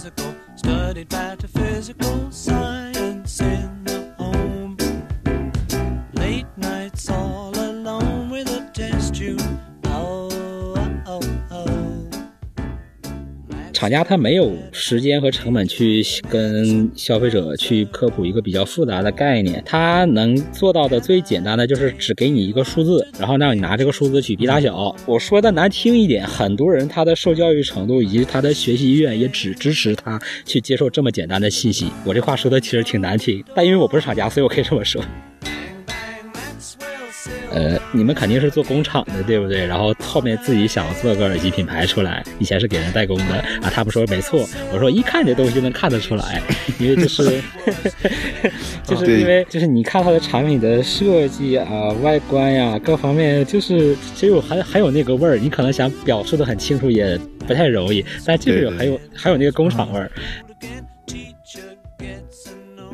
physical, studied metaphysical 厂家他没有时间和成本去跟消费者去科普一个比较复杂的概念，他能做到的最简单的就是只给你一个数字，然后让你拿这个数字去比大小。我说的难听一点，很多人他的受教育程度以及他的学习意愿也只支持他去接受这么简单的信息。我这话说的其实挺难听，但因为我不是厂家，所以我可以这么说。呃，你们肯定是做工厂的，对不对？然后后面自己想做个耳机品牌出来，以前是给人代工的啊。他们说没错，我说一看这东西就能看得出来，因为 就是就是因为就是你看它的产品的设计啊、外观呀、各方面，就是其实有还还有那个味儿，你可能想表述的很清楚也不太容易，但就是有还有还有那个工厂味儿。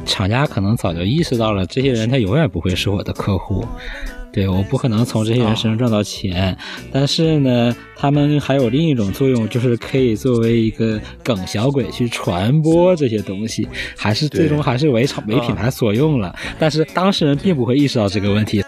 厂家可能早就意识到了，这些人他永远不会是我的客户，对，我不可能从这些人身上赚到钱。但是呢，他们还有另一种作用，就是可以作为一个梗小鬼去传播这些东西，还是最终还是为厂为品牌所用了。但是当事人并不会意识到这个问题。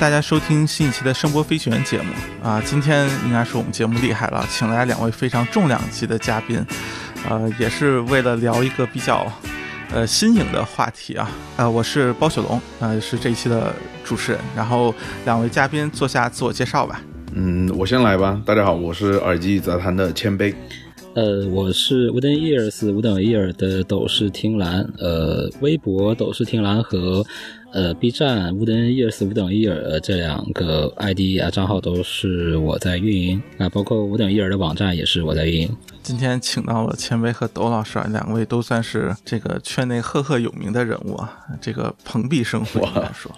大家收听新一期的声波飞行员节目啊！今天应该是我们节目厉害了，请来两位非常重量级的嘉宾，呃，也是为了聊一个比较呃新颖的话题啊。呃，我是包雪龙，呃，是这一期的主持人。然后两位嘉宾做下自我介绍吧。嗯，我先来吧。大家好，我是耳机杂谈的谦卑。呃，我是 Wooden Ears 五等 ear 的斗士听蓝，呃，微博斗士听蓝和呃 B 站 Wooden Ears 五等 ear 呃这两个 ID 啊账号都是我在运营啊，包括五等 ear 的网站也是我在运营。今天请到了千威和斗老师啊，两位都算是这个圈内赫赫有名的人物啊，这个蓬荜生辉说。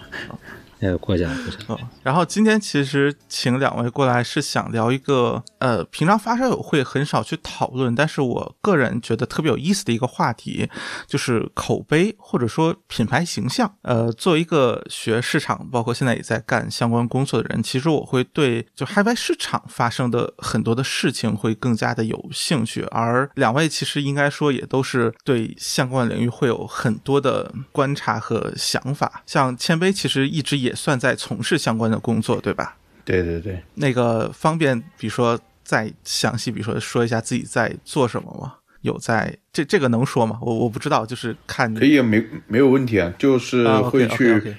呃，过奖过奖。哦，然后今天其实请两位过来是想聊一个呃，平常发烧友会很少去讨论，但是我个人觉得特别有意思的一个话题，就是口碑或者说品牌形象。呃，作为一个学市场，包括现在也在干相关工作的人，其实我会对就海外市场发生的很多的事情会更加的有兴趣，而两位其实应该说也都是对相关领域会有很多的观察和想法。像谦卑其实一直也算在从事相关的工作，对吧？对对对，那个方便，比如说再详细，比如说说一下自己在做什么吗？有在这这个能说吗？我我不知道，就是看可以啊，没没有问题啊，就是啊会去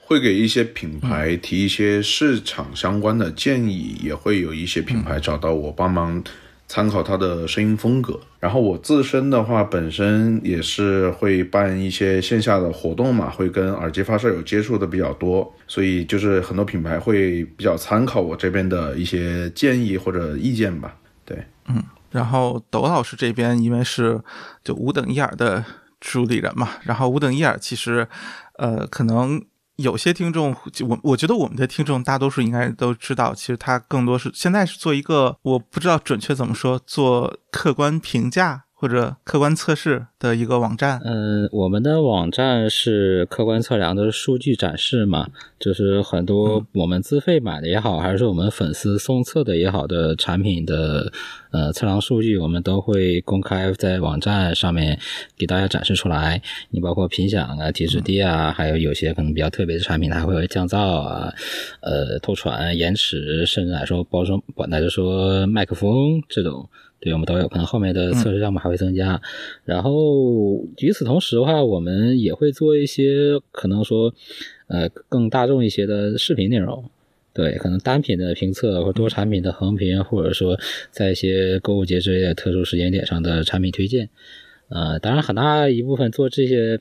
会给一些品牌提一些市场相关的建议，也会有一些品牌找到我帮忙参考他的声音风格。然后我自身的话，本身也是会办一些线下的活动嘛，会跟耳机发烧友接触的比较多，所以就是很多品牌会比较参考我这边的一些建议或者意见吧。对，嗯然后窦老师这边因为是就五等一耳的主理人嘛，然后五等一耳其实呃可能。有些听众，我我觉得我们的听众大多数应该都知道，其实他更多是现在是做一个我不知道准确怎么说，做客观评价或者客观测试的一个网站。嗯，我们的网站是客观测量的数据展示嘛，就是很多我们自费买的也好，还是我们粉丝送测的也好的产品的呃测量数据，我们都会公开在网站上面给大家展示出来。你包括频响啊、体脂低啊，还有有些可能比较特别的产品，它会有降噪啊、呃透传、延迟，甚至来说包装，乃至说麦克风这种。对我们都有，可能后面的测试项目还会增加。然后与此同时的话，我们也会做一些可能说，呃，更大众一些的视频内容。对，可能单品的评测或多产品的横评，或者说在一些购物节之类的特殊时间点上的产品推荐。呃，当然很大一部分做这些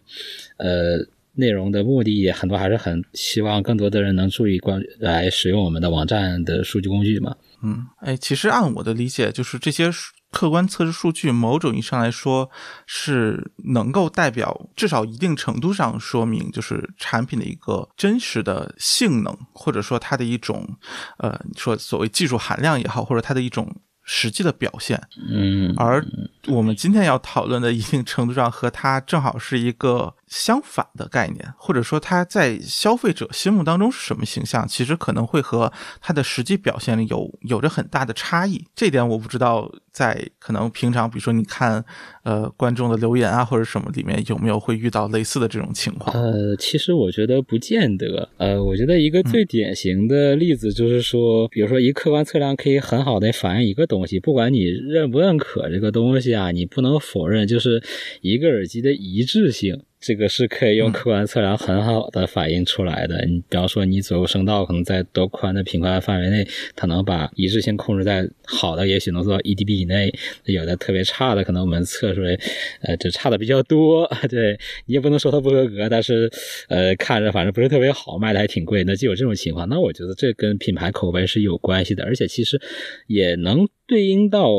呃内容的目的，也很多还是很希望更多的人能注意关来使用我们的网站的数据工具嘛。嗯，哎，其实按我的理解，就是这些客观测试数据某种意义上来说是能够代表至少一定程度上说明就是产品的一个真实的性能，或者说它的一种呃说所谓技术含量也好，或者它的一种实际的表现。嗯，而我们今天要讨论的一定程度上和它正好是一个相反的概念，或者说它在消费者心目当中是什么形象，其实可能会和它的实际表现有有着很大的差异。这点我不知道，在可能平常比如说你看呃观众的留言啊或者什么里面有没有会遇到类似的这种情况？呃，其实我觉得不见得。呃，我觉得一个最典型的例子就是说，比如说一客观测量可以很好的反映一个东西，不管你认不认可这个东西啊，你不能否认，就是一个耳机的一致性。这个是可以用客观测量很好的反映出来的。你比方说，你左右声道可能在多宽的频宽范围内，它能把一致性控制在好的，也许能做到一 dB 以内；有的特别差的，可能我们测出来，呃，就差的比较多。对你也不能说它不合格，但是呃，看着反正不是特别好，卖的还挺贵。那就有这种情况，那我觉得这跟品牌口碑是有关系的，而且其实也能对应到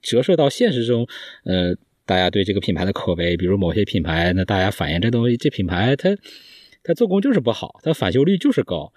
折射到现实中，呃。大家对这个品牌的口碑，比如某些品牌，那大家反映这东西，这品牌它它做工就是不好，它返修率就是高，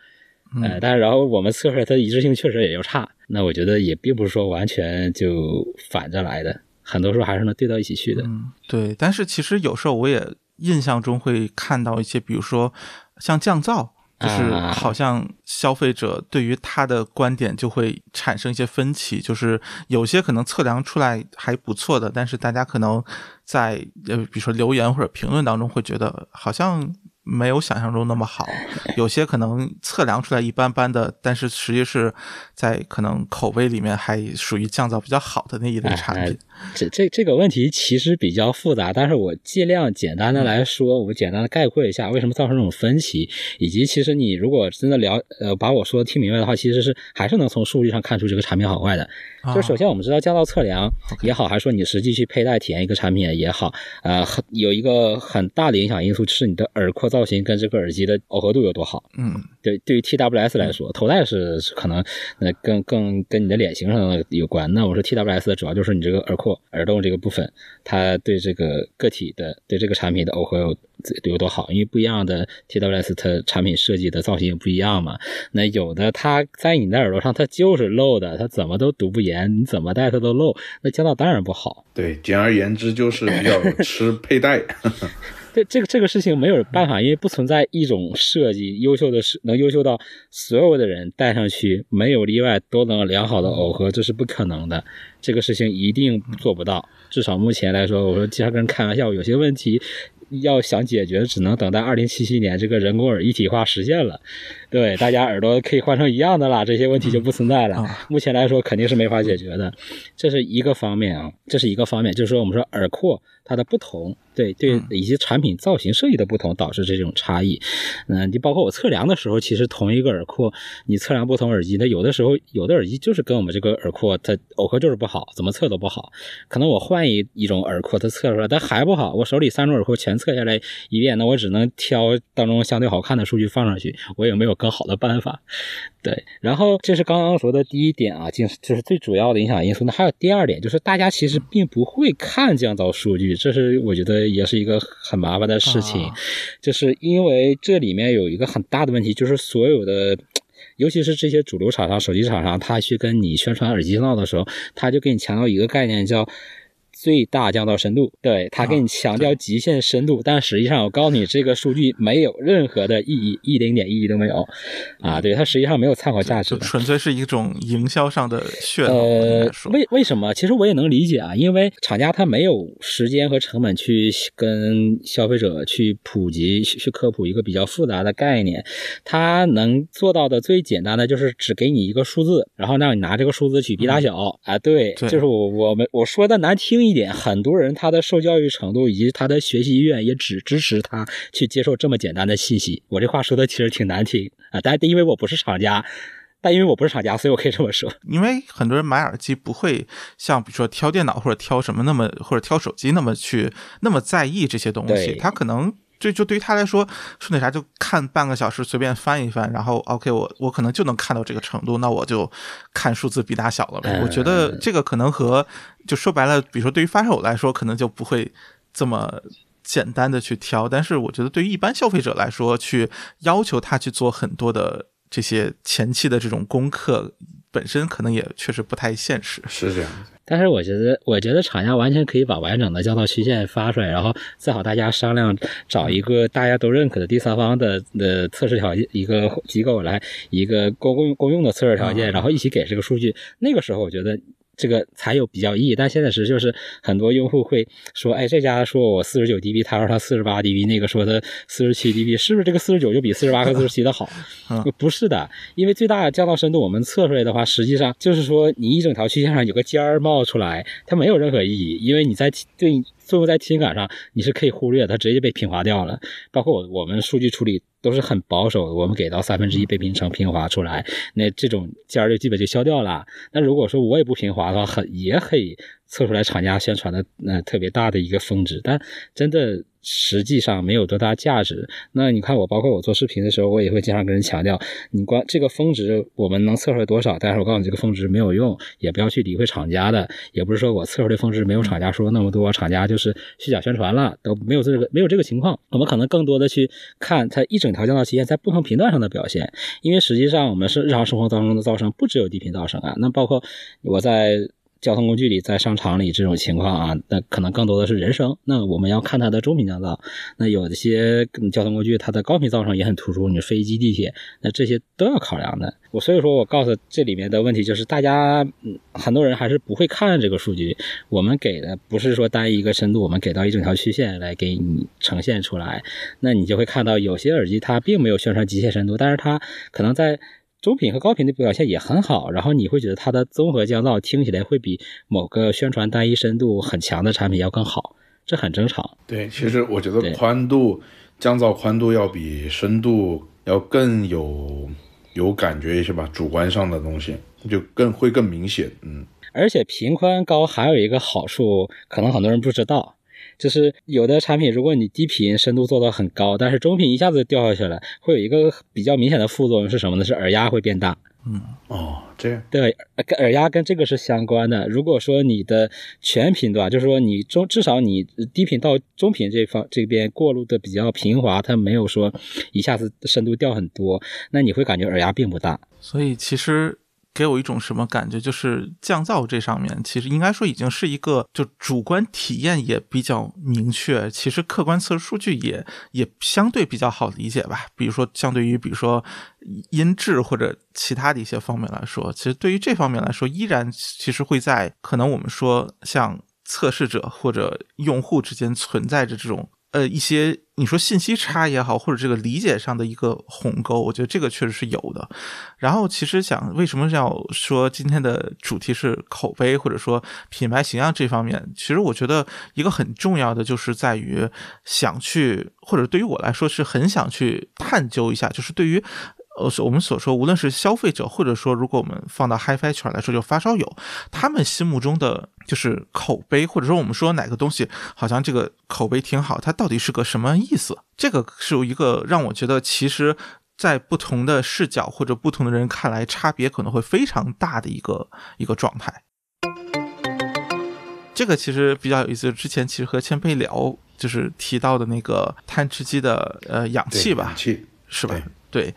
呃，但是然后我们测出来它一致性确实也就差，那我觉得也并不是说完全就反着来的，很多时候还是能对到一起去的。嗯，对。但是其实有时候我也印象中会看到一些，比如说像降噪。就是好像消费者对于他的观点就会产生一些分歧，就是有些可能测量出来还不错的，但是大家可能在呃比如说留言或者评论当中会觉得好像。没有想象中那么好，有些可能测量出来一般般的，但是实际是在可能口碑里面还属于降噪比较好的那一类产品。这这这个问题其实比较复杂，但是我尽量简单的来说，我简单的概括一下为什么造成这种分歧，以及其实你如果真的了呃把我说的听明白的话，其实是还是能从数据上看出这个产品好坏的。就首先我们知道降噪测量也好，还是说你实际去佩戴体验一个产品也好，呃，有一个很大的影响因素是你的耳廓造型跟这个耳机的耦合度有多好。嗯，对，对于 TWS 来说，头戴是可能呃更更跟你的脸型上有关。那我说 TWS 的主要就是你这个耳廓、耳洞这个部分，它对这个个体的对这个产品的耦合有有多好，因为不一样的 TWS 它产品设计的造型也不一样嘛。那有的它在你的耳朵上它就是漏的，它怎么都堵不严。你怎么戴它都漏，那降噪当然不好。对，简而言之就是比较吃佩戴。对，这个这个事情没有办法，因为不存在一种设计优秀的是能优秀到所有的人戴上去没有例外都能良好的耦合，这是不可能的。这个事情一定做不到。至少目前来说，我说经常跟人开玩笑，有些问题。要想解决，只能等待二零七七年这个人工耳一体化实现了，对，大家耳朵可以换成一样的啦，这些问题就不存在了。目前来说肯定是没法解决的，这是一个方面啊，这是一个方面，就是说我们说耳廓它的不同。对对，以及产品造型设计的不同导致这种差异。嗯，你包括我测量的时候，其实同一个耳廓，你测量不同耳机，它有的时候有的耳机就是跟我们这个耳廓它耦合就是不好，怎么测都不好。可能我换一一种耳廓，它测出来它还不好。我手里三种耳廓全测下来一遍，那我只能挑当中相对好看的数据放上去，我也没有更好的办法。对，然后这是刚刚说的第一点啊，就是就是最主要的影响因素。那还有第二点，就是大家其实并不会看降噪数据，这是我觉得也是一个很麻烦的事情，就是因为这里面有一个很大的问题，就是所有的，尤其是这些主流厂商、手机厂商，他去跟你宣传耳机噪的时候，他就给你强调一个概念叫。最大降噪深度，对他给你强调极限深度，但实际上我告诉你，这个数据没有任何的意义，一丁点意义都没有啊！对它实际上没有参考价值，纯粹是一种营销上的噱头。呃，为为什么？其实我也能理解啊，因为厂家他没有时间和成本去跟消费者去普及、去科普一个比较复杂的概念，他能做到的最简单的就是只给你一个数字，然后让你拿这个数字去比大小啊！对，就是我我们我说的难听一。点很多人他的受教育程度以及他的学习意愿也只支持他去接受这么简单的信息。我这话说的其实挺难听啊，但因为我不是厂家，但因为我不是厂家，所以我可以这么说。因为很多人买耳机不会像比如说挑电脑或者挑什么那么或者挑手机那么去那么在意这些东西，他可能。就就对于他来说，说那啥就看半个小时，随便翻一翻，然后 OK，我我可能就能看到这个程度，那我就看数字比大小了呗。我觉得这个可能和就说白了，比如说对于发烧友来说，可能就不会这么简单的去挑，但是我觉得对于一般消费者来说，去要求他去做很多的这些前期的这种功课，本身可能也确实不太现实。是这样。但是我觉得，我觉得厂家完全可以把完整的降噪曲线发出来，然后最好大家商量找一个大家都认可的第三方的的测试条件一个机构来一个公共公用的测试条件，然后一起给这个数据。那个时候我觉得。这个才有比较意义，但现在是就是很多用户会说，哎，这家说我四十九 dB，他说他四十八 dB，那个说他四十七 dB，是不是这个四十九就比四十八和四十七的好？不是的，因为最大的降噪深度我们测出来的话，实际上就是说你一整条曲线上有个尖儿冒出来，它没有任何意义，因为你在对最后在听感上你是可以忽略，它直接被平滑掉了。包括我我们数据处理。都是很保守的，我们给到三分之一被平成平滑出来，那这种尖儿就基本就消掉了。那如果说我也不平滑的话，很也可以测出来厂家宣传的那特别大的一个峰值，但真的。实际上没有多大价值。那你看我，包括我做视频的时候，我也会经常跟人强调，你光这个峰值我们能测出来多少？但是我告诉你，这个峰值没有用，也不要去理会厂家的，也不是说我测出来峰值没有厂家说那么多，厂家就是虚假宣传了，都没有这个没有这个情况。我们可能更多的去看它一整条降噪曲线在不同频段上的表现，因为实际上我们是日常生活当中的噪声不只有低频噪声啊，那包括我在。交通工具里，在商场里这种情况啊，那可能更多的是人声。那我们要看它的中频降噪。那有一些交通工具，它的高频噪声也很突出，你飞机、地铁，那这些都要考量的。我所以说我告诉这里面的问题就是，大家，很多人还是不会看这个数据。我们给的不是说单一个深度，我们给到一整条曲线来给你呈现出来。那你就会看到有些耳机它并没有宣传极限深度，但是它可能在。中频和高频的表现也很好，然后你会觉得它的综合降噪听起来会比某个宣传单一深度很强的产品要更好，这很正常。对，其实我觉得宽度降噪宽度要比深度要更有有感觉一些吧，主观上的东西就更会更明显。嗯，而且频宽高还有一个好处，可能很多人不知道。就是有的产品，如果你低频深度做到很高，但是中频一下子掉下去了，会有一个比较明显的副作用是什么呢？是耳压会变大。嗯，哦，这样。对，跟耳压跟这个是相关的。如果说你的全频段，就是说你中至少你低频到中频这方这边过渡的比较平滑，它没有说一下子深度掉很多，那你会感觉耳压并不大。所以其实。给我一种什么感觉？就是降噪这上面，其实应该说已经是一个就主观体验也比较明确，其实客观测试数据也也相对比较好理解吧。比如说，相对于比如说音质或者其他的一些方面来说，其实对于这方面来说，依然其实会在可能我们说像测试者或者用户之间存在着这种。呃，一些你说信息差也好，或者这个理解上的一个鸿沟，我觉得这个确实是有的。然后，其实想为什么要说今天的主题是口碑，或者说品牌形象这方面，其实我觉得一个很重要的就是在于想去，或者对于我来说是很想去探究一下，就是对于。呃，我们所说，无论是消费者，或者说，如果我们放到 HiFi 圈来说，就发烧友，他们心目中的就是口碑，或者说我们说哪个东西好像这个口碑挺好，它到底是个什么意思？这个是一个让我觉得，其实，在不同的视角或者不同的人看来，差别可能会非常大的一个一个状态。这个其实比较有意思，之前其实和谦卑聊，就是提到的那个碳吃鸡的呃氧气吧，氧气是吧？对。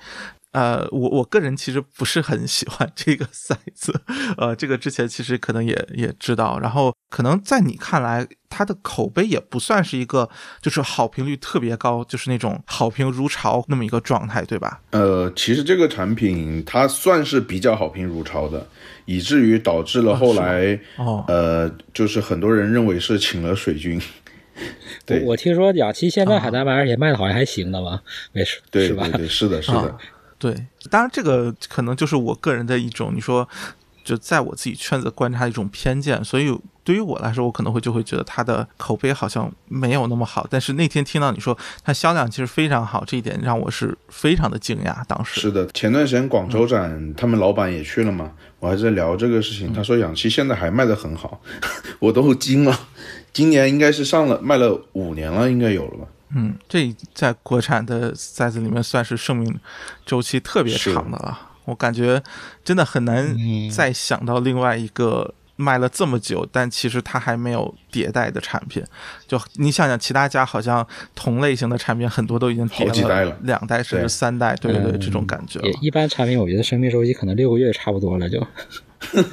呃，我我个人其实不是很喜欢这个塞子，呃，这个之前其实可能也也知道，然后可能在你看来，它的口碑也不算是一个就是好评率特别高，就是那种好评如潮那么一个状态，对吧？呃，其实这个产品它算是比较好评如潮的，以至于导致了后来，哦，呃，就是很多人认为是请了水军。对，我听说雅琪现在还在卖，而且卖的好像还行的嘛，没事，对，是吧？对，是的，是的。对，当然这个可能就是我个人的一种，你说就在我自己圈子观察一种偏见，所以对于我来说，我可能会就会觉得它的口碑好像没有那么好。但是那天听到你说它销量其实非常好，这一点让我是非常的惊讶。当时是的，前段时间广州展，他们老板也去了嘛，我还在聊这个事情，他说氧气现在还卖的很好，我都惊了。今年应该是上了卖了五年了，应该有了吧。嗯，这在国产的塞子里面算是生命周期特别长的了。我感觉真的很难再想到另外一个卖了这么久，但其实它还没有迭代的产品。就你想想，其他家好像同类型的产品很多都已经好几代了两代甚至三代，对对对，嗯这种感觉也。一般产品，我觉得生命周期可能六个月差不多了就。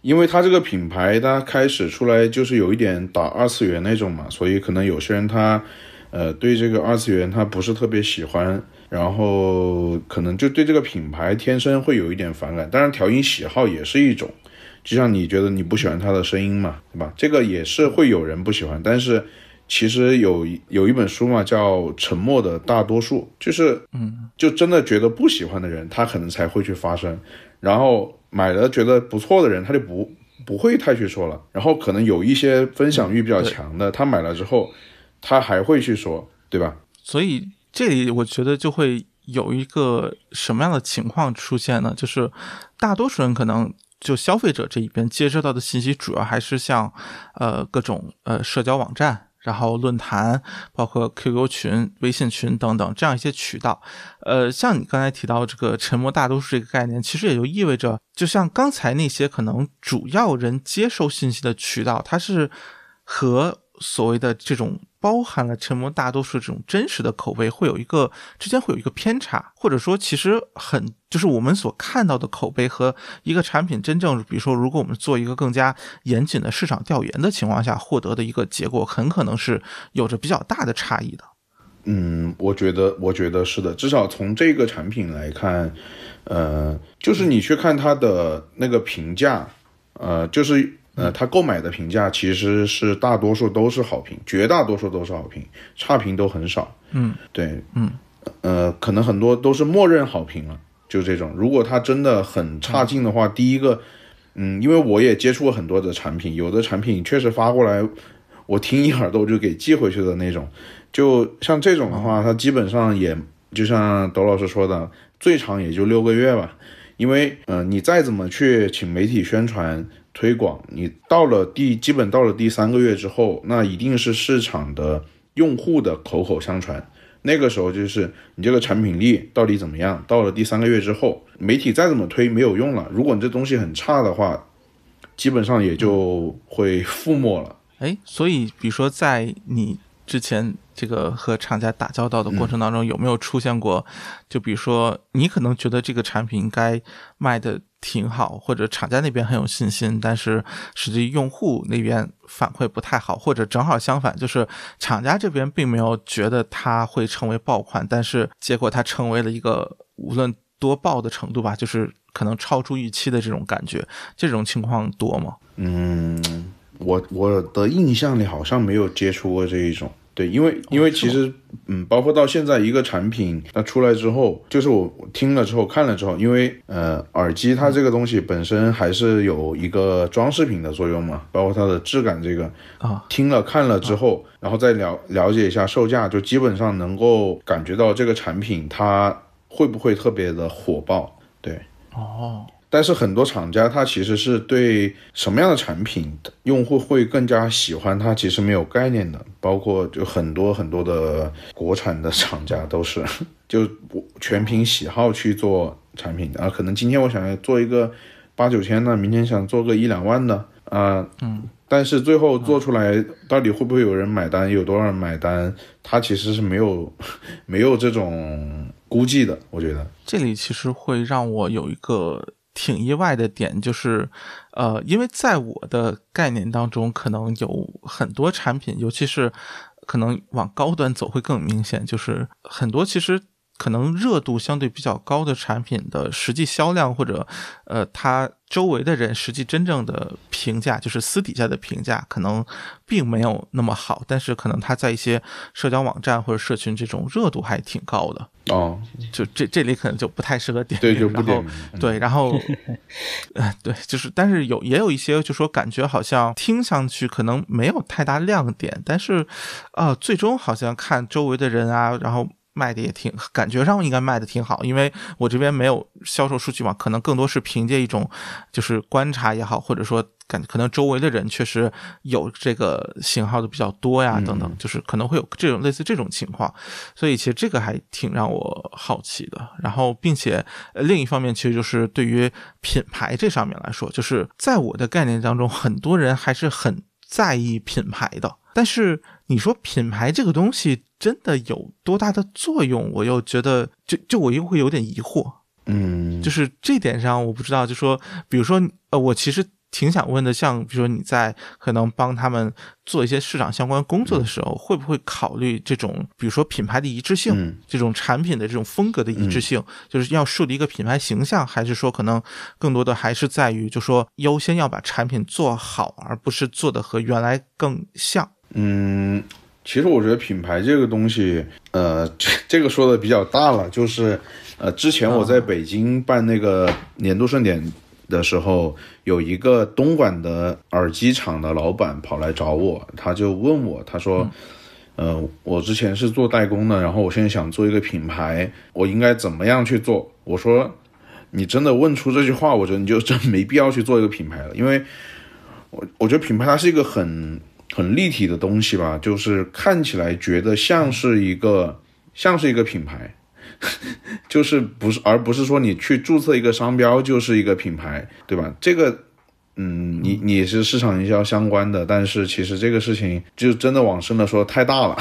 因为它这个品牌，它开始出来就是有一点打二次元那种嘛，所以可能有些人他，呃，对这个二次元他不是特别喜欢，然后可能就对这个品牌天生会有一点反感。当然，调音喜好也是一种，就像你觉得你不喜欢它的声音嘛，对吧？这个也是会有人不喜欢，但是其实有一有一本书嘛，叫《沉默的大多数》，就是嗯，就真的觉得不喜欢的人，他可能才会去发声，然后买了觉得不错的人，他就不不会太去说了，然后可能有一些分享欲比较强的，他买了之后，他还会去说，对吧？所以这里我觉得就会有一个什么样的情况出现呢？就是大多数人可能就消费者这一边接收到的信息，主要还是像呃各种呃社交网站。然后论坛，包括 QQ 群、微信群等等这样一些渠道，呃，像你刚才提到这个沉默大多数这个概念，其实也就意味着，就像刚才那些可能主要人接收信息的渠道，它是和所谓的这种包含了沉默大多数这种真实的口碑，会有一个之间会有一个偏差，或者说其实很就是我们所看到的口碑和一个产品真正，比如说如果我们做一个更加严谨的市场调研的情况下获得的一个结果，很可能是有着比较大的差异的。嗯，我觉得，我觉得是的，至少从这个产品来看，呃，就是你去看它的那个评价，呃，就是呃，他购买的评价其实是大多数都是好评，绝大多数都是好评，差评都很少。嗯，对，嗯，呃，可能很多都是默认好评了，就这种。如果他真的很差劲的话，第一个，嗯，因为我也接触过很多的产品，有的产品确实发过来，我听一耳朵就给寄回去的那种。就像这种的话，它基本上也就像董老师说的，最长也就六个月吧。因为，呃，你再怎么去请媒体宣传推广，你到了第基本到了第三个月之后，那一定是市场的用户的口口相传。那个时候就是你这个产品力到底怎么样？到了第三个月之后，媒体再怎么推没有用了。如果你这东西很差的话，基本上也就会覆没了。哎，所以比如说在你之前这个和厂家打交道的过程当中，有没有出现过？就比如说你可能觉得这个产品应该卖的挺好，或者厂家那边很有信心，但是实际用户那边反馈不太好，或者正好相反，就是厂家这边并没有觉得它会成为爆款，但是结果它成为了一个无论多爆的程度吧，就是可能超出预期的这种感觉，这种情况多吗？嗯，我我的印象里好像没有接触过这一种。对，因为因为其实，嗯，包括到现在一个产品它出来之后，就是我我听了之后看了之后，因为呃耳机它这个东西本身还是有一个装饰品的作用嘛，包括它的质感这个啊，听了看了之后，然后再了了解一下售价，就基本上能够感觉到这个产品它会不会特别的火爆。对，哦。但是很多厂家他其实是对什么样的产品用户会更加喜欢，他其实没有概念的。包括就很多很多的国产的厂家都是 就全凭喜好去做产品啊。可能今天我想要做一个八九千的，明天想做个一两万的啊，嗯，但是最后做出来到底会不会有人买单，有多少人买单，他其实是没有 没有这种估计的。我觉得这里其实会让我有一个。挺意外的点就是，呃，因为在我的概念当中，可能有很多产品，尤其是可能往高端走会更明显，就是很多其实可能热度相对比较高的产品的实际销量或者呃，它周围的人实际真正的评价，就是私底下的评价，可能并没有那么好，但是可能它在一些社交网站或者社群这种热度还挺高的。哦，就这这里可能就不太适合点对，就不点对，然后，呃，对，就是，但是有也有一些，就说感觉好像听上去可能没有太大亮点，但是，呃，最终好像看周围的人啊，然后卖的也挺，感觉上应该卖的挺好，因为我这边没有销售数据嘛，可能更多是凭借一种就是观察也好，或者说感可能周围的人确实有这个型号的比较多呀，等等，就是可能会有这种类似这种情况，所以其实这个还挺让我好奇的。然后，并且另一方面，其实就是对于品牌这上面来说，就是在我的概念当中，很多人还是很在意品牌的，但是。你说品牌这个东西真的有多大的作用？我又觉得，就就我又会有点疑惑。嗯，就是这点上我不知道。就说，比如说，呃，我其实挺想问的，像比如说你在可能帮他们做一些市场相关工作的时候，会不会考虑这种，比如说品牌的一致性，这种产品的这种风格的一致性，就是要树立一个品牌形象，还是说可能更多的还是在于，就说优先要把产品做好，而不是做的和原来更像。嗯，其实我觉得品牌这个东西，呃，这个说的比较大了。就是，呃，之前我在北京办那个年度盛典的时候，有一个东莞的耳机厂的老板跑来找我，他就问我，他说，呃，我之前是做代工的，然后我现在想做一个品牌，我应该怎么样去做？我说，你真的问出这句话，我觉得你就真没必要去做一个品牌了，因为我我觉得品牌它是一个很。很立体的东西吧，就是看起来觉得像是一个像是一个品牌，就是不是而不是说你去注册一个商标就是一个品牌，对吧？这个，嗯，你你是市场营销相关的，但是其实这个事情就真的往深了说太大了。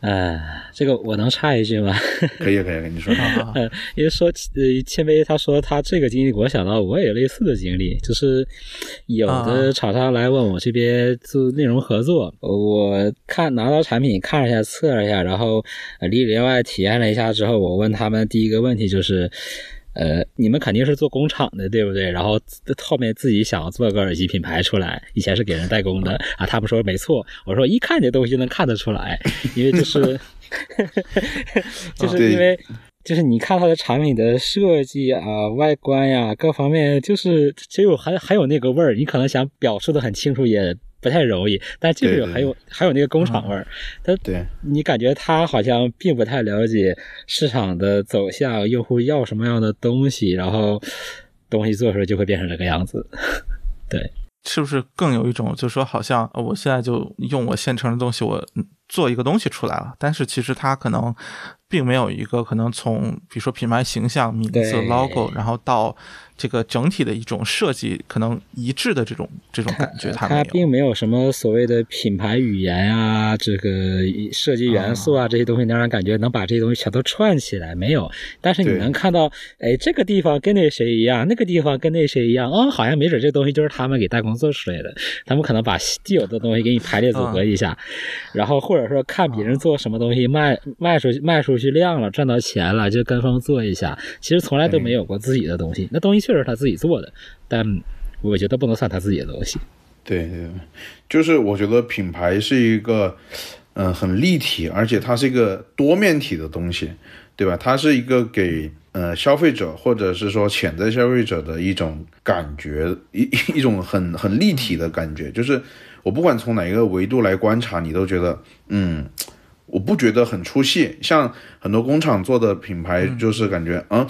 哎，这个我能插一句吗？可以，可以，跟你说。嗯，因为说呃，谦卑他说他这个经历，我想到我也有类似的经历，就是有的厂商来问我这边做内容合作，我看拿到产品看了一下，测了一下，然后里里外外体验了一下之后，我问他们第一个问题就是。呃，你们肯定是做工厂的，对不对？然后后面自己想做个耳机品牌出来，以前是给人代工的 啊。他们说没错，我说一看这东西就能看得出来，因为就是，就是因为就是你看它的产品的设计啊、外观呀各方面，就是只有还还有那个味儿，你可能想表述的很清楚也。不太容易，但就是有还有还有那个工厂味儿，他对你感觉他好像并不太了解市场的走向，用户要什么样的东西，然后东西做出来就会变成这个样子。对，是不是更有一种就是说，好像我现在就用我现成的东西，我做一个东西出来了，但是其实它可能并没有一个可能从比如说品牌形象、名字、logo，然后到。这个整体的一种设计可能一致的这种这种感觉，它并没有什么所谓的品牌语言啊，这个设计元素啊这些东西，能让人感觉能把这些东西全都串起来没有？但是你能看到，哎，这个地方跟那谁一样，那个地方跟那谁一样，哦，好像没准这东西就是他们给代工做出来的。他们可能把既有的东西给你排列组合一下，然后或者说看别人做什么东西卖卖出去卖出去量了赚到钱了就跟风做一下，其实从来都没有过自己的东西，那东西。确实他自己做的，但我觉得不能算他自己的东西。对对，就是我觉得品牌是一个，嗯，很立体，而且它是一个多面体的东西，对吧？它是一个给呃消费者或者是说潜在消费者的一种感觉，一 一种很很立体的感觉。就是我不管从哪一个维度来观察，你都觉得，嗯，我不觉得很出戏。像很多工厂做的品牌，就是感觉，嗯。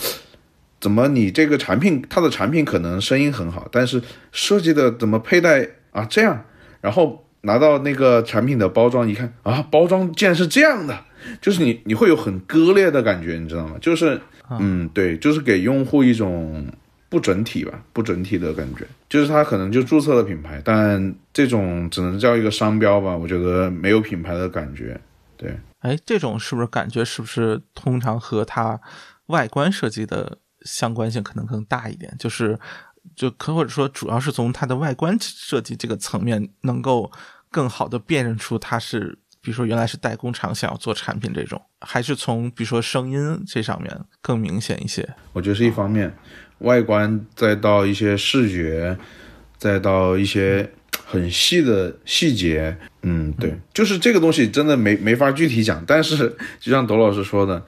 怎么你这个产品，它的产品可能声音很好，但是设计的怎么佩戴啊这样，然后拿到那个产品的包装一看啊，包装竟然是这样的，就是你你会有很割裂的感觉，你知道吗？就是嗯，对，就是给用户一种不整体吧，不整体的感觉，就是他可能就注册了品牌，但这种只能叫一个商标吧，我觉得没有品牌的感觉。对，哎，这种是不是感觉是不是通常和它外观设计的？相关性可能更大一点，就是就可或者说主要是从它的外观设计这个层面，能够更好的辨认出它是，比如说原来是代工厂想要做产品这种，还是从比如说声音这上面更明显一些。我觉得是一方面，外观再到一些视觉，再到一些很细的细节，嗯，对，就是这个东西真的没没法具体讲，但是就像董老师说的。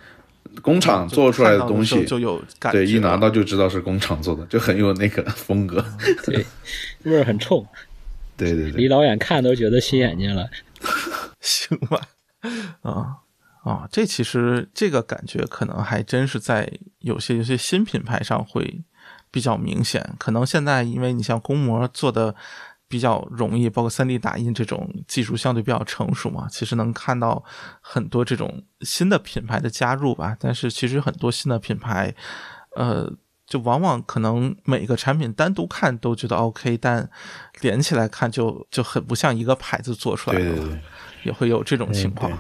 工厂做出来的东西就有感觉，对，一拿到就知道是工厂做的，就很有那个 风格，对，味儿很冲，对对对，离老远看都觉得熏眼睛了，行吧，啊，啊，这其实这个感觉可能还真是在有些有些新品牌上会比较明显。可能现在因为你像公模做的比较容易，包括 3D 打印这种技术相对比较成熟嘛，其实能看到很多这种新的品牌的加入吧。但是其实很多新的品牌，呃，就往往可能每个产品单独看都觉得 OK，但连起来看就就很不像一个牌子做出来的，对对对，也会有这种情况。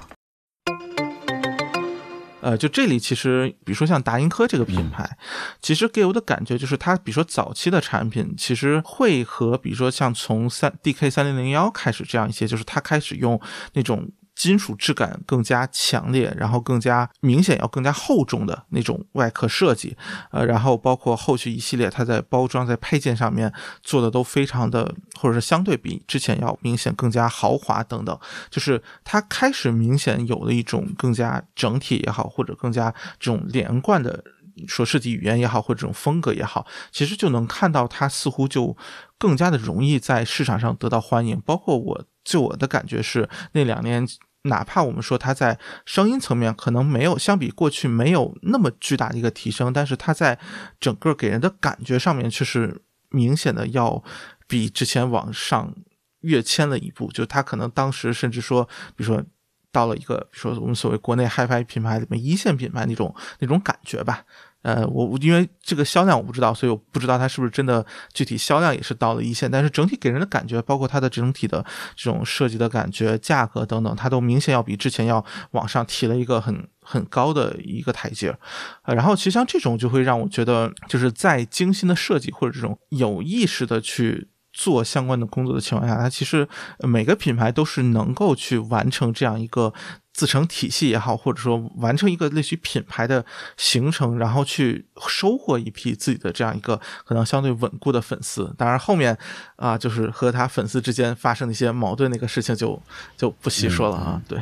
对呃，就这里其实，比如说像达音科这个品牌，其实给我的感觉就是它，比如说早期的产品，其实会和比如说像从三 DK 三零零幺开始这样一些，就是它开始用那种金属质感更加强烈，然后更加明显要更加厚重的那种外壳设计，呃，然后包括后续一系列它在包装在配件上面做的都非常的，或者是相对比之前要明显更加豪华等等，就是它开始明显有了一种更加整体也好，或者更加这种连贯的。说设计语言也好，或者这种风格也好，其实就能看到它似乎就更加的容易在市场上得到欢迎。包括我就我的感觉是，那两年哪怕我们说它在声音层面可能没有相比过去没有那么巨大的一个提升，但是它在整个给人的感觉上面却是明显的要比之前往上跃迁了一步。就它可能当时甚至说，比如说。到了一个，比如说我们所谓国内 HiFi 品牌里面一线品牌那种那种感觉吧，呃，我因为这个销量我不知道，所以我不知道它是不是真的具体销量也是到了一线，但是整体给人的感觉，包括它的整体的这种设计的感觉、价格等等，它都明显要比之前要往上提了一个很很高的一个台阶。呃，然后其实像这种就会让我觉得，就是在精心的设计或者这种有意识的去。做相关的工作的情况下，它其实每个品牌都是能够去完成这样一个自成体系也好，或者说完成一个类似于品牌的形成，然后去收获一批自己的这样一个可能相对稳固的粉丝。当然后面啊，就是和他粉丝之间发生的一些矛盾那个事情就就不细说了啊。对，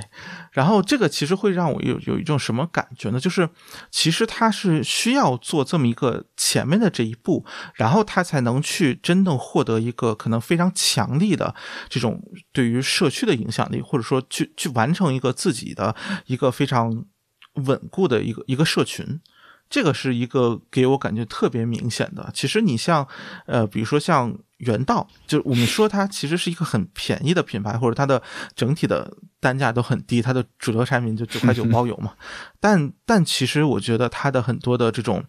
然后这个其实会让我有有一种什么感觉呢？就是其实他是需要做这么一个前面的这一步，然后他才能去真正获得一个可能非常强力的这种对于社区的影响力，或者说去去完成一个自己的一个非常稳固的一个一个社群。这个是一个给我感觉特别明显的。其实你像，呃，比如说像原道，就我们说它其实是一个很便宜的品牌，或者它的整体的单价都很低，它的主流产品就九块九包邮嘛。但但其实我觉得它的很多的这种，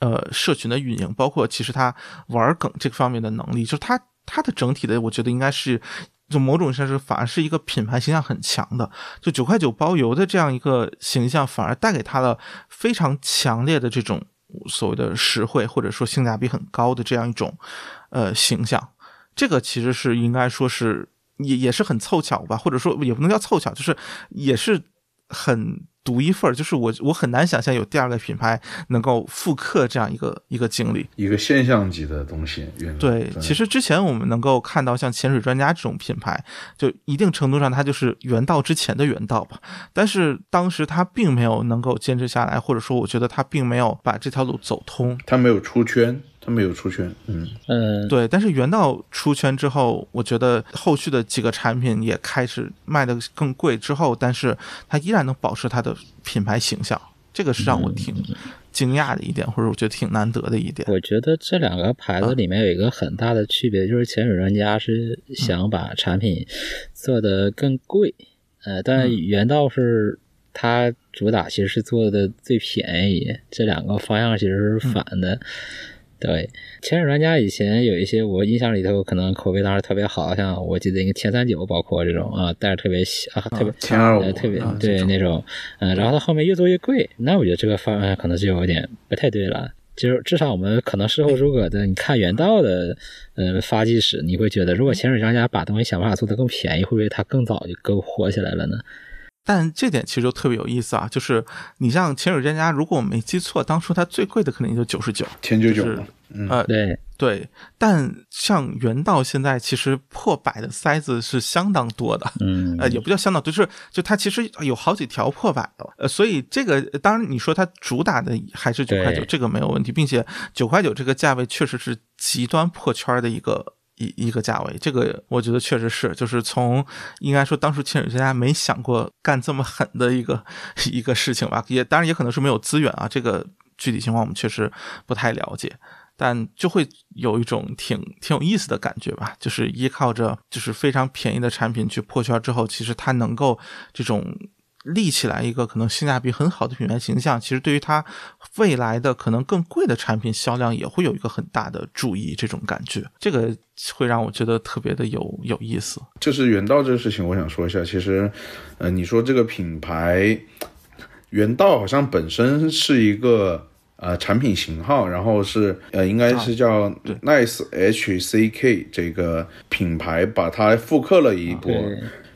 呃，社群的运营，包括其实它玩梗这个方面的能力，就是它它的整体的，我觉得应该是。就某种上是反而是一个品牌形象很强的，就九块九包邮的这样一个形象，反而带给他了非常强烈的这种所谓的实惠或者说性价比很高的这样一种呃形象。这个其实是应该说是也也是很凑巧吧，或者说也不能叫凑巧，就是也是很。独一份儿，就是我我很难想象有第二个品牌能够复刻这样一个一个经历，一个现象级的东西。对，其实之前我们能够看到像潜水专家这种品牌，就一定程度上它就是原道之前的原道吧。但是当时它并没有能够坚持下来，或者说我觉得它并没有把这条路走通，它没有出圈。他没有出圈，嗯。嗯，对，但是原道出圈之后，我觉得后续的几个产品也开始卖的更贵之后，但是它依然能保持它的品牌形象，这个是让我挺惊讶的一点，或者我觉得挺难得的一点。我觉得这两个牌子里面有一个很大的区别，就是潜水专家是想把产品做的更贵，呃，但原道是它主打其实是做的最便宜，这两个方向其实是反的。对，潜水专家以前有一些我印象里头可能口碑当时特别好，像我记得一个前三九，包括这种啊，但是特别小、特别前二五，特别对那种，嗯，然后它后面越做越贵，那我觉得这个方案可能就有点不太对了。就是至少我们可能事后诸葛的，你看原道的，呃，发迹史，你会觉得如果潜水专家把东西想办法做得更便宜，会不会他更早就更火起来了呢？但这点其实就特别有意思啊，就是你像潜水专家，如果我没记错，当初它最贵的可能也就九十九，千九九，呃，对对。但像原道现在其实破百的塞子是相当多的，嗯，呃，也不叫相当，就是就它其实有好几条破百的，呃，所以这个当然你说它主打的还是九块九，这个没有问题，并且九块九这个价位确实是极端破圈的一个。一一个价位，这个我觉得确实是，就是从应该说当时清水之家没想过干这么狠的一个一个事情吧，也当然也可能是没有资源啊，这个具体情况我们确实不太了解。但就会有一种挺挺有意思的感觉吧，就是依靠着就是非常便宜的产品去破圈之后，其实它能够这种立起来一个可能性价比很好的品牌形象，其实对于它未来的可能更贵的产品销量也会有一个很大的注意，这种感觉，这个会让我觉得特别的有有意思。就是原道这个事情，我想说一下，其实，呃，你说这个品牌原道好像本身是一个。呃，产品型号，然后是呃，应该是叫 Nice HCK 这个品牌，把它复刻了一波。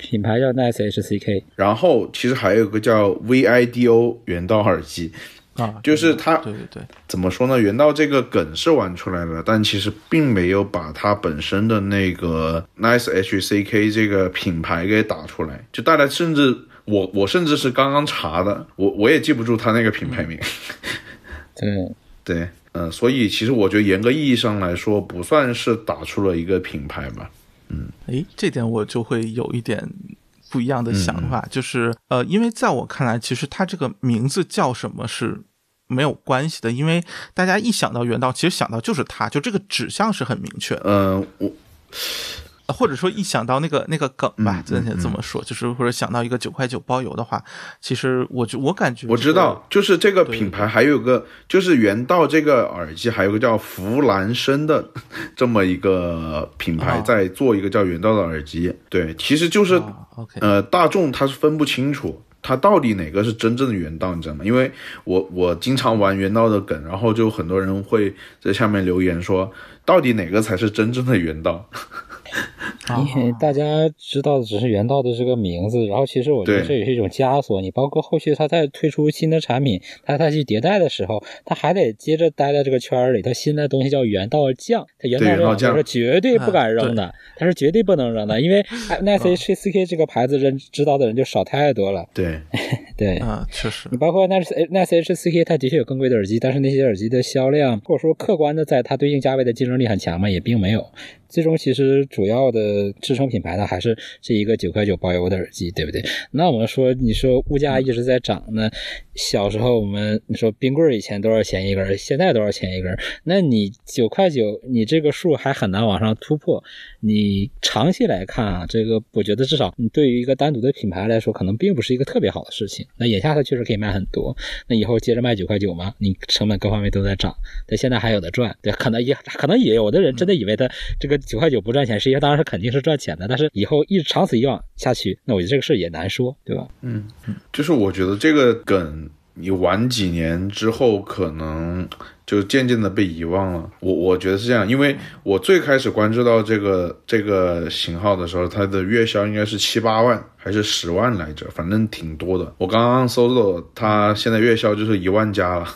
品牌叫 Nice HCK，然后其实还有个叫 VIDO 原道耳机啊，就是它，对对对，怎么说呢？原道这个梗是玩出来了，但其实并没有把它本身的那个 Nice HCK 这个品牌给打出来。就大家甚至我我甚至是刚刚查的，我我也记不住它那个品牌名。对对，嗯，所以其实我觉得严格意义上来说，不算是打出了一个品牌吧。嗯，诶，这点我就会有一点不一样的想法，就是呃，因为在我看来，其实它这个名字叫什么是没有关系的，因为大家一想到原道，其实想到就是他，就这个指向是很明确。嗯，我。或者说一想到那个那个梗吧，咱先这么说，就是或者想到一个九块九包邮的话，其实我就我感觉我知道，就是这个品牌还有个就是原道这个耳机，还有个叫弗兰生的这么一个品牌在做一个叫原道的耳机。对，其实就是 OK，呃，大众它是分不清楚它到底哪个是真正的原道，你知道吗？因为我我经常玩原道的梗，然后就很多人会在下面留言说，到底哪个才是真正的原道？因为大家知道的只是原道的这个名字，然后其实我觉得这也是一种枷锁。你包括后续他再推出新的产品，他再去迭代的时候，他还得接着待在这个圈儿里。他新的东西叫原道酱，他原道酱是绝对不敢扔的，他是绝对不能扔的，因为 Nice HCK 这个牌子人知道的人就少太多了。对 对啊，确实。你包括 Nice Nice HCK，它的确有更贵的耳机，但是那些耳机的销量，或者说客观的在它对应价位的竞争力很强嘛，也并没有。最终其实主要的支撑品牌呢还是这一个九块九包邮的耳机，对不对？那我们说，你说物价一直在涨，那小时候我们你说冰棍以前多少钱一根，现在多少钱一根？那你九块九，你这个数还很难往上突破。你长期来看啊，这个我觉得至少你对于一个单独的品牌来说，可能并不是一个特别好的事情。那眼下它确实可以卖很多，那以后接着卖九块九吗？你成本各方面都在涨，但现在还有的赚，对，可能也可能也有的人真的以为它这个。九块九不赚钱，实际上当然是肯定是赚钱的，但是以后一直长此以往下去，那我觉得这个事也难说，对吧？嗯，就是我觉得这个梗你玩几年之后，可能就渐渐的被遗忘了。我我觉得是这样，因为我最开始关注到这个这个型号的时候，它的月销应该是七八万还是十万来着，反正挺多的。我刚刚搜到它现在月销就是一万加了，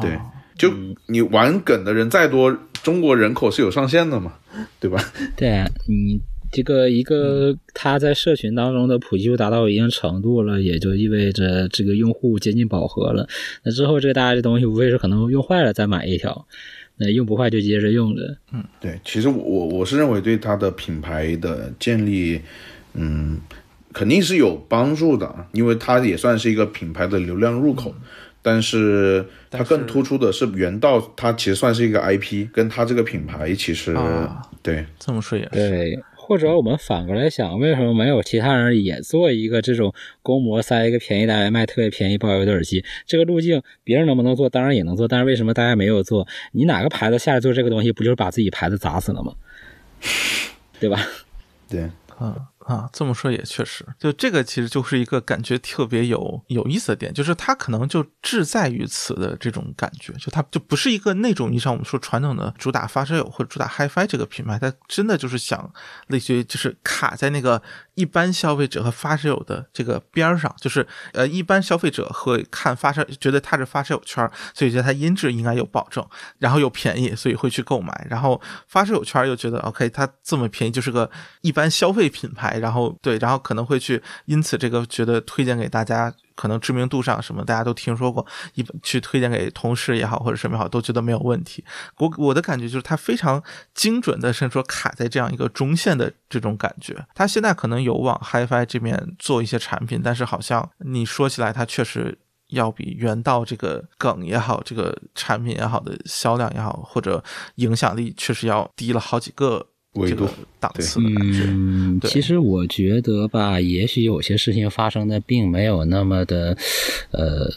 对。就你玩梗的人再多，中国人口是有上限的嘛，对吧？对啊，你这个一个他在社群当中的普及度达到一定程度了，也就意味着这个用户接近饱和了。那之后这个大家这东西无非是可能用坏了再买一条，那用不坏就接着用着。嗯，对，其实我我是认为对它的品牌的建立，嗯，肯定是有帮助的，因为它也算是一个品牌的流量入口。但是它更突出的是原道，它其实算是一个 IP，跟它这个品牌其实对这么说也是对。或者我们反过来想，为什么没有其他人也做一个这种公模塞一个便宜单元卖特别便宜包邮的耳机？这个路径别人能不能做？当然也能做，但是为什么大家没有做？你哪个牌子下来做这个东西，不就是把自己牌子砸死了吗？对吧？对，啊。啊，这么说也确实，就这个其实就是一个感觉特别有有意思的点，就是它可能就志在于此的这种感觉，就它就不是一个那种意义上我们说传统的主打发烧友或者主打 HiFi 这个品牌，它真的就是想类似于就是卡在那个一般消费者和发烧友的这个边儿上，就是呃一般消费者会看发烧，觉得它是发烧友圈，所以觉得它音质应该有保证，然后又便宜，所以会去购买，然后发烧友圈又觉得 OK，它这么便宜就是个一般消费品牌。然后对，然后可能会去，因此这个觉得推荐给大家可能知名度上什么大家都听说过，一去推荐给同事也好或者什么也好，都觉得没有问题。我我的感觉就是它非常精准的，甚至说卡在这样一个中线的这种感觉。它现在可能有往 HiFi 这边做一些产品，但是好像你说起来，它确实。要比原道这个梗也好，这个产品也好的销量也好，或者影响力，确实要低了好几个维度档次的感觉。嗯，其实我觉得吧，也许有些事情发生的并没有那么的，呃，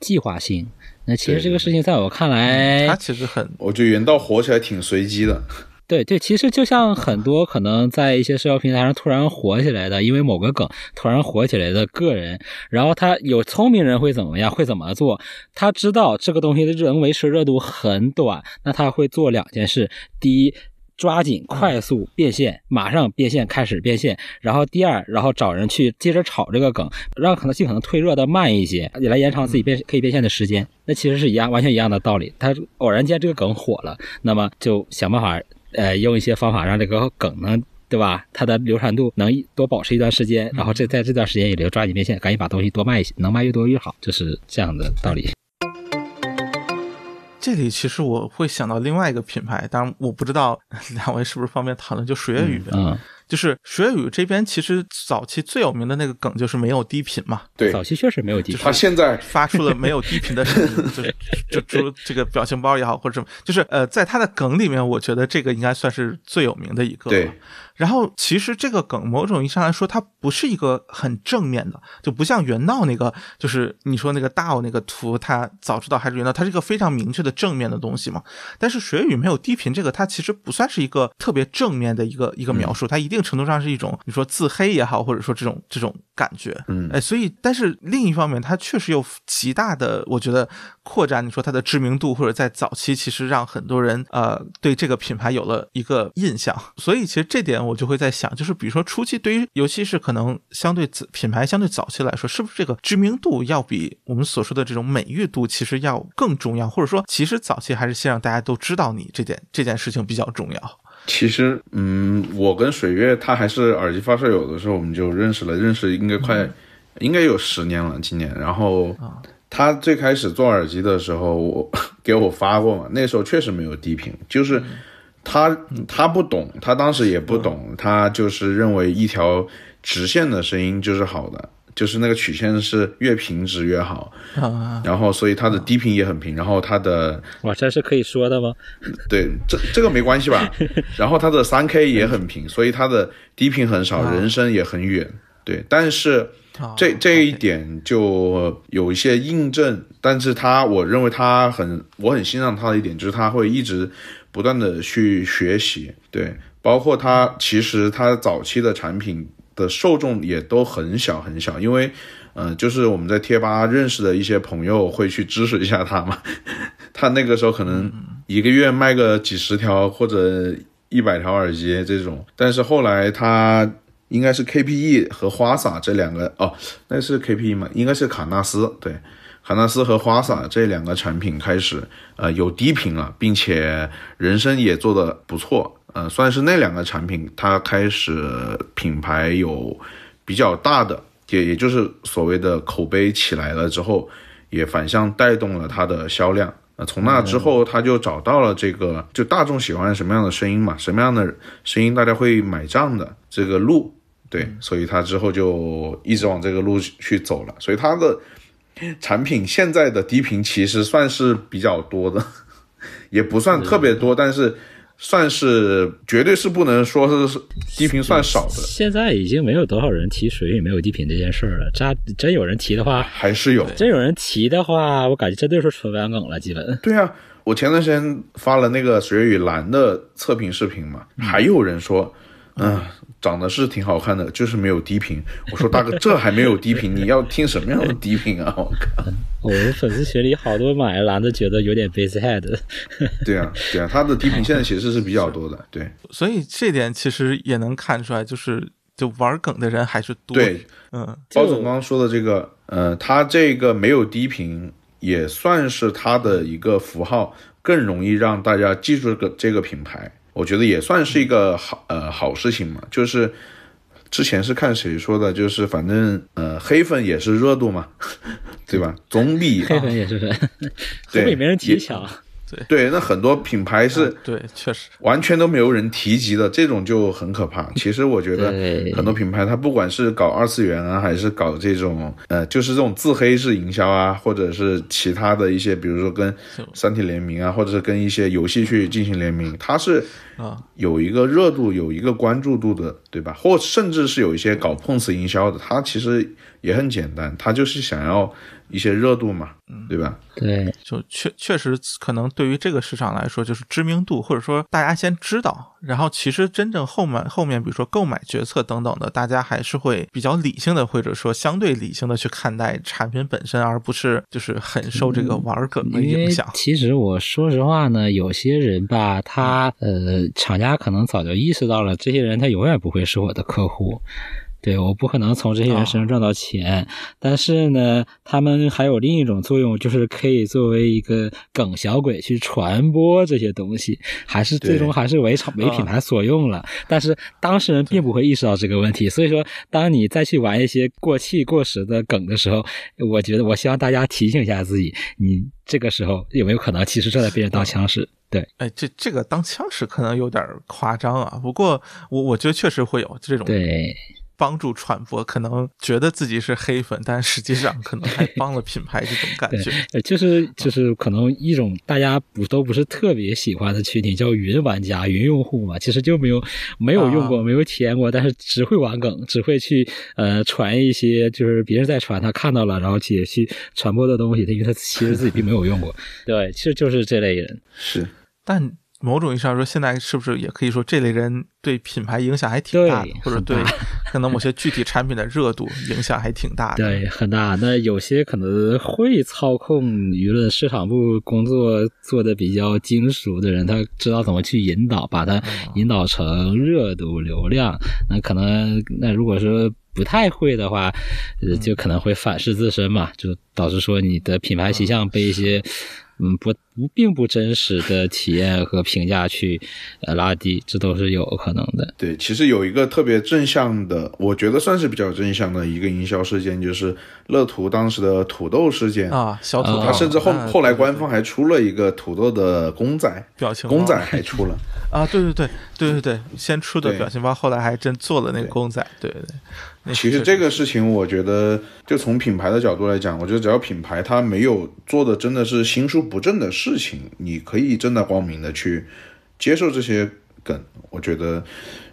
计划性。那其实这个事情在我看来，它其实很我觉得原道火起来挺随机的，对对，其实就像很多可能在一些社交平台上突然火起来的，因为某个梗突然火起来的个人，然后他有聪明人会怎么样？会怎么做？他知道这个东西的能维持热度很短，那他会做两件事：第一，抓紧快速变现，马上变现开始变现；然后第二，然后找人去接着炒这个梗，让可能尽可能退热的慢一些，也来延长自己变可以变现的时间。那其实是一样，完全一样的道理。他偶然间这个梗火了，那么就想办法，呃，用一些方法让这个梗能。对吧？它的流传度能多保持一段时间，然后这在这段时间里头抓紧变现，赶紧把东西多卖一些，能卖越多越好，就是这样的道理。这里其实我会想到另外一个品牌，当然我不知道 两位是不是方便讨论，就水月雨。嗯，就是水月雨这边其实早期最有名的那个梗就是没有低频嘛，对早期确实没有低频他现在发出了没有低频的声音，就是就就这个表情包也好或者什么，就是呃，在他的梗里面，我觉得这个应该算是最有名的一个。对。然后其实这个梗某种意义上来说，它不是一个很正面的，就不像原道那个，就是你说那个大那个图，它早知道还是原道，它是一个非常明确的正面的东西嘛。但是水雨没有低频这个，它其实不算是一个特别正面的一个一个描述，它一定程度上是一种你说自黑也好，或者说这种这种感觉。嗯哎，所以但是另一方面，它确实有极大的，我觉得扩展你说它的知名度，或者在早期其实让很多人呃对这个品牌有了一个印象。所以其实这点我就会在想，就是比如说初期对于尤其是可能相对自品牌相对早期来说，是不是这个知名度要比我们所说的这种美誉度其实要更重要，或者说其实早期还是先让大家都知道你这件这件事情比较重要。其实，嗯，我跟水月他还是耳机发烧友的时候，我们就认识了，认识应该快，应该有十年了，今年。然后他最开始做耳机的时候，我 给我发过嘛，那时候确实没有低频，就是他他不懂，他当时也不懂，他就是认为一条直线的声音就是好的，就是那个曲线是越平直越好，啊，然后所以它的低频也很平，然后它的哇，这是可以说的吗？对，这这个没关系吧？然后它的三 K 也很平，所以它的低频很少，人声也很远。对，但是这这一点就有一些印证，但是他我认为他很，我很欣赏他的一点就是他会一直不断的去学习，对，包括他其实他早期的产品的受众也都很小很小，因为。嗯、就是我们在贴吧认识的一些朋友会去支持一下他嘛，他那个时候可能一个月卖个几十条或者一百条耳机这种，但是后来他应该是 KPE 和花洒这两个哦，那是 KPE 吗？应该是卡纳斯对，卡纳斯和花洒这两个产品开始呃有低频了，并且人声也做得不错，呃，算是那两个产品它开始品牌有比较大的。也也就是所谓的口碑起来了之后，也反向带动了它的销量。那从那之后，他就找到了这个，就大众喜欢什么样的声音嘛，什么样的声音大家会买账的这个路，对，所以他之后就一直往这个路去走了。所以他的 产品现在的低频其实算是比较多的，也不算特别多，但是算是绝对是不能说是低频算少的。现在已经没有多少人提水雨没有低频这件事儿了。这真有人提的话，还是有，真有人提的话，我感觉这就是纯玩梗了，基本。对啊，我前段时间发了那个水与蓝的测评视频嘛，还有人说，嗯、长得是挺好看的，就是没有低频。我说大哥，这还没有低频，你要听什么样的低频啊？我靠！我们粉丝群里好多买蓝的，觉得有点 base head。对啊，对啊，他的低频现在其实是比较多的，对 所以这点其实也能看出来，就是就玩梗的人还是多。对。嗯，包总刚刚说的这个，呃，他这个没有低频，也算是他的一个符号，更容易让大家记住这个这个品牌。我觉得也算是一个好呃好事情嘛，就是之前是看谁说的，就是反正呃黑粉也是热度嘛，对吧？总比黑粉也是粉，对 总比没人提强。对，那很多品牌是对，确实。完全都没有人提及的，这种就很可怕。其实我觉得很多品牌，它不管是搞二次元啊，还是搞这种呃，就是这种自黑式营销啊，或者是其他的一些，比如说跟三体联名啊，或者是跟一些游戏去进行联名，它是啊，有一个热度、有一个关注度的，对吧？或甚至是有一些搞碰瓷营销的，它其实也很简单，它就是想要一些热度嘛，对吧？对，就确确实可能对于这个市场来说，就是知名度，或者说大家先知道，然后其实真正后面后面，比如说购买决策等等的，大家还是会比较理性的，或者说相对理性的去看待产品本身，而不是就是很受这个玩梗的影响。其实我说实话呢，有些人吧，他呃，厂家可能早就意识到了，这些人他永远不会是我的客户。对，我不可能从这些人身上赚到钱，但是呢，他们还有另一种作用，就是可以作为一个梗小鬼去传播这些东西，还是最终还是为厂为品牌所用了。但是当事人并不会意识到这个问题，所以说，当你再去玩一些过气过时的梗的时候，我觉得我希望大家提醒一下自己，你这个时候有没有可能其实正在被人当枪使？对，哎，这这个当枪使可能有点夸张啊，不过我我觉得确实会有这种对，帮助传播，可能觉得自己是黑粉，但实际上可能还帮了品牌这种感觉。，呃就是就是可能一种大家不都不是特别喜欢的群体，叫云玩家、云用户嘛，其实就没有没有用过、啊没有体验过，但是只会玩梗，只会去呃传一些就是别人在传，他看到了，然后也去传播的东西，因为他其实自己并没有用过。对，其实就是这类人。是。但某种意义上说，现在是不是也可以说这类人对品牌影响还挺大的对，或者对可能某些具体产品的热度影响还挺大的？对，很大。那有些可能会操控舆论市场部工作做的比较精熟的人，他知道怎么去引导，把它引导成热度、流量。那可能，那如果说不太会的话，呃，就可能会反噬自身嘛，就导致说你的品牌形象被一些。嗯，不不，并不真实的体验和评价去呃拉低，这都是有可能的。对，其实有一个特别正向的，我觉得算是比较正向的一个营销事件，就是乐图当时的土豆事件。啊，小土豆，他甚至后啊后来官方还出了一个土豆的公仔，表情包公仔还出了。啊，对对对对对对，先出的表情包，后来还真做了那个公仔，对对对。那其实这个事情，我觉得就从品牌的角度来讲，我觉得只要品牌它没有做的真的是心术不正的事情，你可以正大光明的去接受这些梗。我觉得，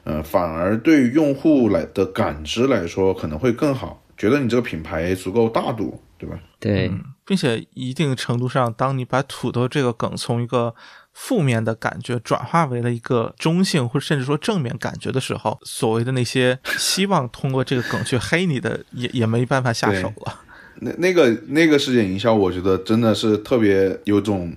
呃，反而对于用户来的感知来说可能会更好，觉得你这个品牌足够大度，对吧？对，并且一定程度上，当你把土豆这个梗从一个负面的感觉转化为了一个中性或者甚至说正面感觉的时候，所谓的那些希望通过这个梗去黑你的，也也没办法下手了。那那个那个事件营销，我觉得真的是特别有种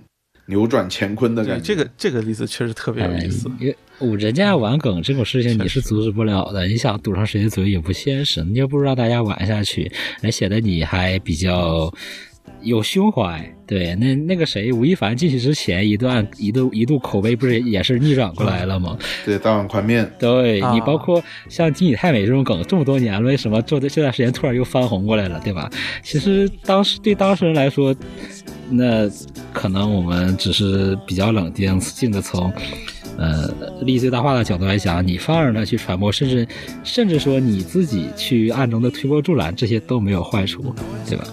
扭转乾坤的，感觉。这个这个例子确实特别有意思。因为人家玩梗这种事情你是阻止不了的，你想堵上谁的嘴也不现实，你又不让大家玩下去，而显得你还比较有胸怀。对，那那个谁，吴亦凡进去之前一段一度一度口碑不是也是逆转过来了吗？对大碗宽面，对啊你包括像金宇太美这种梗，这么多年了，为什么这这段时间突然又翻红过来了，对吧？其实当时对当事人来说，那可能我们只是比较冷静静的从。呃，利益最大化的角度来讲，你放任它去传播，甚至甚至说你自己去暗中的推波助澜，这些都没有坏处，对吧？